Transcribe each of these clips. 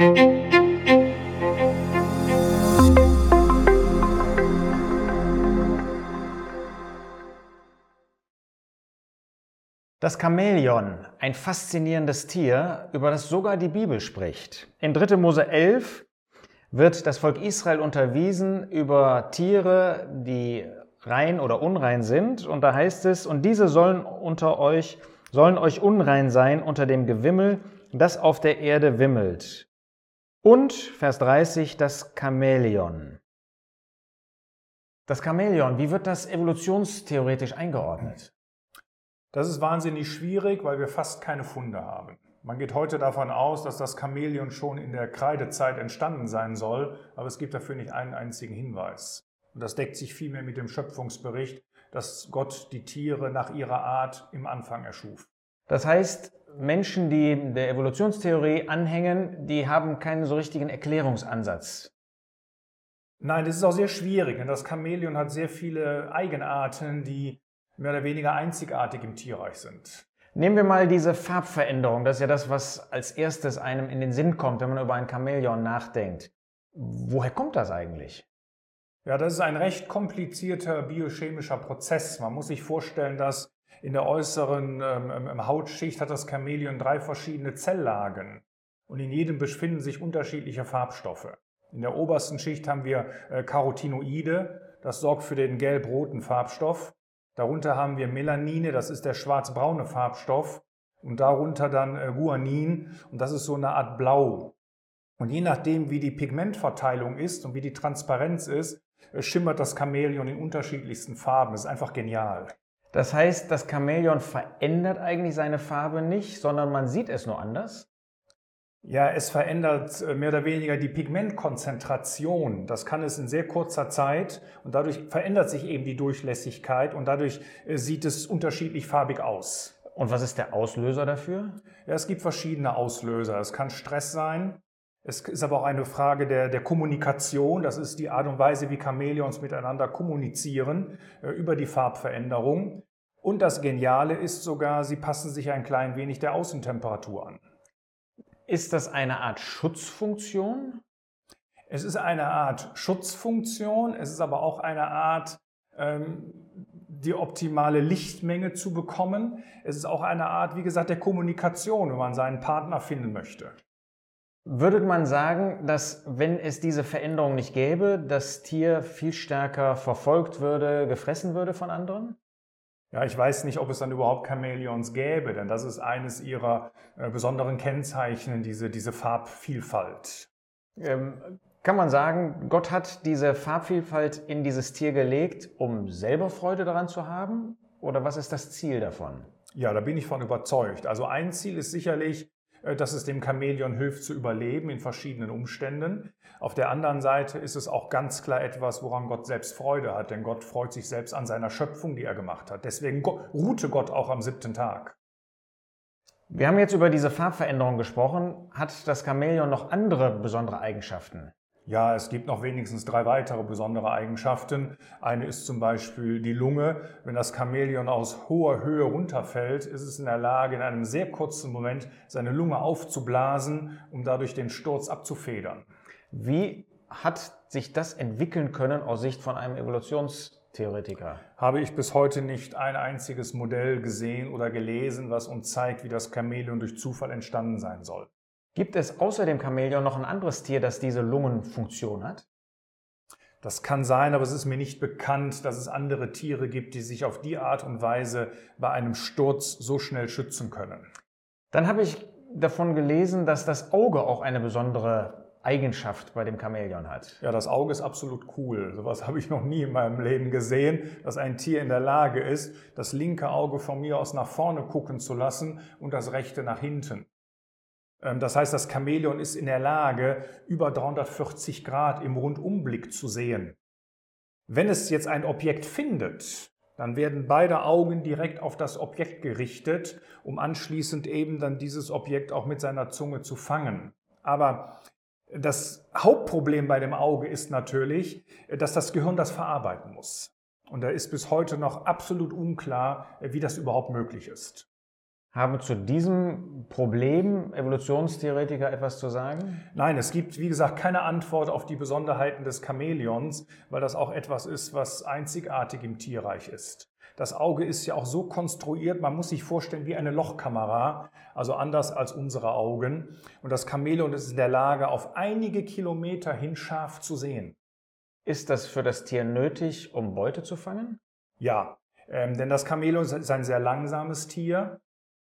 Das Chamäleon, ein faszinierendes Tier, über das sogar die Bibel spricht. In 3. Mose 11 wird das Volk Israel unterwiesen über Tiere, die rein oder unrein sind. Und da heißt es, und diese sollen unter euch, sollen euch unrein sein unter dem Gewimmel, das auf der Erde wimmelt. Und, Vers 30, das Chamäleon. Das Chamäleon, wie wird das evolutionstheoretisch eingeordnet? Das ist wahnsinnig schwierig, weil wir fast keine Funde haben. Man geht heute davon aus, dass das Chamäleon schon in der Kreidezeit entstanden sein soll, aber es gibt dafür nicht einen einzigen Hinweis. Und das deckt sich vielmehr mit dem Schöpfungsbericht, dass Gott die Tiere nach ihrer Art im Anfang erschuf. Das heißt, Menschen, die der Evolutionstheorie anhängen, die haben keinen so richtigen Erklärungsansatz. Nein, das ist auch sehr schwierig, denn das Chamäleon hat sehr viele Eigenarten, die mehr oder weniger einzigartig im Tierreich sind. Nehmen wir mal diese Farbveränderung. Das ist ja das, was als erstes einem in den Sinn kommt, wenn man über ein Chamäleon nachdenkt. Woher kommt das eigentlich? Ja, das ist ein recht komplizierter biochemischer Prozess. Man muss sich vorstellen, dass in der äußeren ähm, Hautschicht hat das Chamäleon drei verschiedene Zelllagen und in jedem befinden sich unterschiedliche Farbstoffe. In der obersten Schicht haben wir äh, Carotinoide, das sorgt für den gelb-roten Farbstoff. Darunter haben wir Melanine, das ist der schwarz-braune Farbstoff. Und darunter dann äh, Guanin und das ist so eine Art Blau. Und je nachdem, wie die Pigmentverteilung ist und wie die Transparenz ist, äh, schimmert das Chamäleon in unterschiedlichsten Farben. Das ist einfach genial. Das heißt, das Chamäleon verändert eigentlich seine Farbe nicht, sondern man sieht es nur anders? Ja, es verändert äh, mehr oder weniger die Pigmentkonzentration. Das kann es in sehr kurzer Zeit und dadurch verändert sich eben die Durchlässigkeit und dadurch äh, sieht es unterschiedlich farbig aus. Und was ist der Auslöser dafür? Ja, es gibt verschiedene Auslöser. Es kann Stress sein. Es ist aber auch eine Frage der, der Kommunikation. Das ist die Art und Weise, wie Chamäleons miteinander kommunizieren äh, über die Farbveränderung. Und das Geniale ist sogar, sie passen sich ein klein wenig der Außentemperatur an. Ist das eine Art Schutzfunktion? Es ist eine Art Schutzfunktion, es ist aber auch eine Art, ähm, die optimale Lichtmenge zu bekommen. Es ist auch eine Art, wie gesagt, der Kommunikation, wenn man seinen Partner finden möchte. Würde man sagen, dass wenn es diese Veränderung nicht gäbe, das Tier viel stärker verfolgt würde, gefressen würde von anderen? Ja, ich weiß nicht, ob es dann überhaupt Chamäleons gäbe, denn das ist eines ihrer äh, besonderen Kennzeichen, diese, diese Farbvielfalt. Ähm, kann man sagen, Gott hat diese Farbvielfalt in dieses Tier gelegt, um selber Freude daran zu haben? Oder was ist das Ziel davon? Ja, da bin ich von überzeugt. Also ein Ziel ist sicherlich, dass es dem Chamäleon hilft zu überleben in verschiedenen Umständen. Auf der anderen Seite ist es auch ganz klar etwas, woran Gott selbst Freude hat, denn Gott freut sich selbst an seiner Schöpfung, die er gemacht hat. Deswegen ruhte Gott auch am siebten Tag. Wir haben jetzt über diese Farbveränderung gesprochen. Hat das Chamäleon noch andere besondere Eigenschaften? Ja, es gibt noch wenigstens drei weitere besondere Eigenschaften. Eine ist zum Beispiel die Lunge. Wenn das Chamäleon aus hoher Höhe runterfällt, ist es in der Lage, in einem sehr kurzen Moment seine Lunge aufzublasen, um dadurch den Sturz abzufedern. Wie hat sich das entwickeln können aus Sicht von einem Evolutionstheoretiker? Habe ich bis heute nicht ein einziges Modell gesehen oder gelesen, was uns zeigt, wie das Chamäleon durch Zufall entstanden sein soll. Gibt es außer dem Chamäleon noch ein anderes Tier, das diese Lungenfunktion hat? Das kann sein, aber es ist mir nicht bekannt, dass es andere Tiere gibt, die sich auf die Art und Weise bei einem Sturz so schnell schützen können. Dann habe ich davon gelesen, dass das Auge auch eine besondere Eigenschaft bei dem Chamäleon hat. Ja, das Auge ist absolut cool. Sowas habe ich noch nie in meinem Leben gesehen, dass ein Tier in der Lage ist, das linke Auge von mir aus nach vorne gucken zu lassen und das rechte nach hinten. Ähm, das heißt, das Chamäleon ist in der Lage, über 340 Grad im Rundumblick zu sehen. Wenn es jetzt ein Objekt findet, dann werden beide Augen direkt auf das Objekt gerichtet, um anschließend eben dann dieses Objekt auch mit seiner Zunge zu fangen. Aber das Hauptproblem bei dem Auge ist natürlich, dass das Gehirn das verarbeiten muss. Und da ist bis heute noch absolut unklar, wie das überhaupt möglich ist. Haben zu diesem Problem Evolutionstheoretiker etwas zu sagen? Nein, es gibt, wie gesagt, keine Antwort auf die Besonderheiten des Chamäleons, weil das auch etwas ist, was einzigartig im Tierreich ist. Das Auge ist ja auch so konstruiert, man muss sich vorstellen wie eine Lochkamera, also anders als unsere Augen. Und das Chamäleon ist in der Lage, auf einige Kilometer hin scharf zu sehen. Ist das für das Tier nötig, um Beute zu fangen? Ja, ähm, denn das Chamäleon ist ein sehr langsames Tier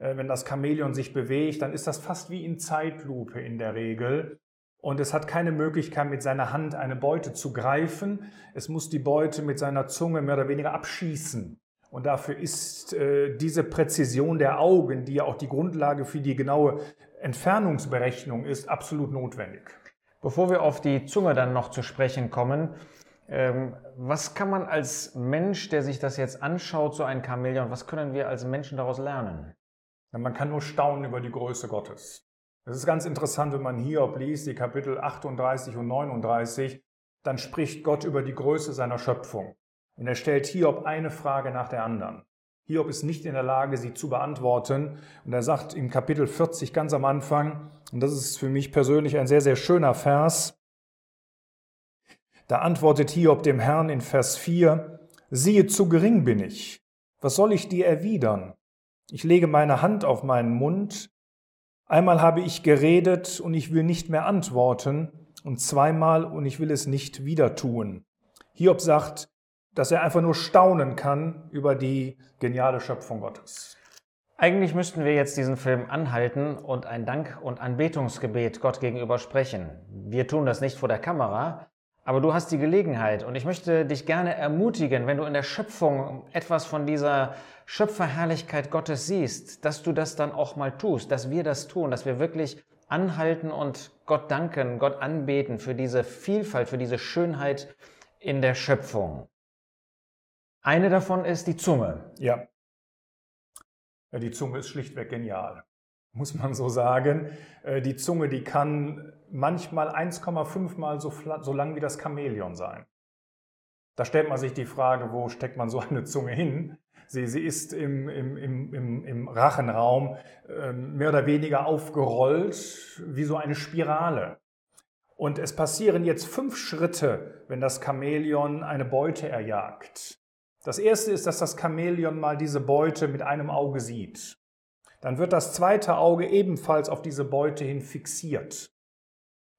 wenn das Chamäleon sich bewegt, dann ist das fast wie in Zeitlupe in der Regel. Und es hat keine Möglichkeit, mit seiner Hand eine Beute zu greifen. Es muss die Beute mit seiner Zunge mehr oder weniger abschießen. Und dafür ist äh, diese Präzision der Augen, die ja auch die Grundlage für die genaue Entfernungsberechnung ist, absolut notwendig. Bevor wir auf die Zunge dann noch zu sprechen kommen, ähm, was kann man als Mensch, der sich das jetzt anschaut, so ein Chamäleon, was können wir als Menschen daraus lernen? Man kann nur staunen über die Größe Gottes. Es ist ganz interessant, wenn man Hiob liest, die Kapitel 38 und 39, dann spricht Gott über die Größe seiner Schöpfung. Und er stellt Hiob eine Frage nach der anderen. Hiob ist nicht in der Lage, sie zu beantworten. Und er sagt im Kapitel 40 ganz am Anfang, und das ist für mich persönlich ein sehr, sehr schöner Vers, da antwortet Hiob dem Herrn in Vers 4, siehe, zu gering bin ich. Was soll ich dir erwidern? Ich lege meine Hand auf meinen Mund. Einmal habe ich geredet und ich will nicht mehr antworten und zweimal und ich will es nicht wieder tun. Hiob sagt, dass er einfach nur staunen kann über die geniale Schöpfung Gottes. Eigentlich müssten wir jetzt diesen Film anhalten und ein Dank- und Anbetungsgebet Gott gegenüber sprechen. Wir tun das nicht vor der Kamera, aber du hast die Gelegenheit und ich möchte dich gerne ermutigen, wenn du in der Schöpfung etwas von dieser Schöpferherrlichkeit Gottes siehst, dass du das dann auch mal tust, dass wir das tun, dass wir wirklich anhalten und Gott danken, Gott anbeten für diese Vielfalt, für diese Schönheit in der Schöpfung. Eine davon ist die Zunge. Ja. ja die Zunge ist schlichtweg genial muss man so sagen. Äh, die Zunge, die kann manchmal 1,5 mal so, so lang wie das Chamäleon sein. Da stellt man sich die Frage, wo steckt man so eine Zunge hin? Sie, sie ist im, im, im, im Rachenraum ähm, mehr oder weniger aufgerollt wie so eine Spirale. Und es passieren jetzt fünf Schritte, wenn das Chamäleon eine Beute erjagt. Das erste ist, dass das Chamäleon mal diese Beute mit einem Auge sieht dann wird das zweite Auge ebenfalls auf diese Beute hin fixiert.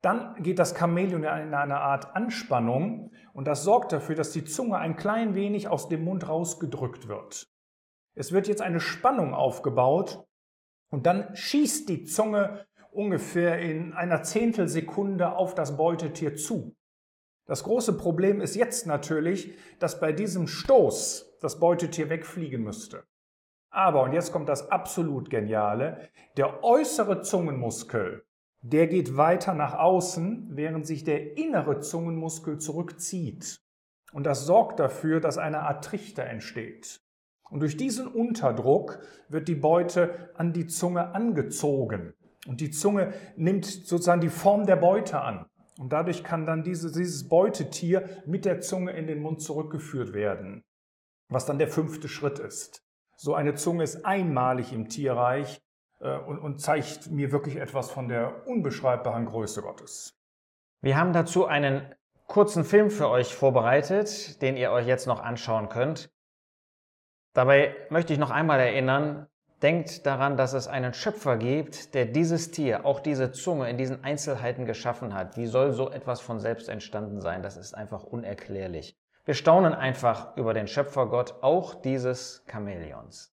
Dann geht das Chamäleon in eine Art Anspannung und das sorgt dafür, dass die Zunge ein klein wenig aus dem Mund rausgedrückt wird. Es wird jetzt eine Spannung aufgebaut und dann schießt die Zunge ungefähr in einer Zehntelsekunde auf das Beutetier zu. Das große Problem ist jetzt natürlich, dass bei diesem Stoß das Beutetier wegfliegen müsste. Aber, und jetzt kommt das absolut Geniale, der äußere Zungenmuskel, der geht weiter nach außen, während sich der innere Zungenmuskel zurückzieht. Und das sorgt dafür, dass eine Art Trichter entsteht. Und durch diesen Unterdruck wird die Beute an die Zunge angezogen. Und die Zunge nimmt sozusagen die Form der Beute an. Und dadurch kann dann diese, dieses Beutetier mit der Zunge in den Mund zurückgeführt werden. Was dann der fünfte Schritt ist. So eine Zunge ist einmalig im Tierreich äh, und, und zeigt mir wirklich etwas von der unbeschreibbaren Größe Gottes. Wir haben dazu einen kurzen Film für euch vorbereitet, den ihr euch jetzt noch anschauen könnt. Dabei möchte ich noch einmal erinnern, denkt daran, dass es einen Schöpfer gibt, der dieses Tier, auch diese Zunge in diesen Einzelheiten geschaffen hat. Wie soll so etwas von selbst entstanden sein? Das ist einfach unerklärlich. Wir staunen einfach über den Schöpfergott auch dieses Chamäleons.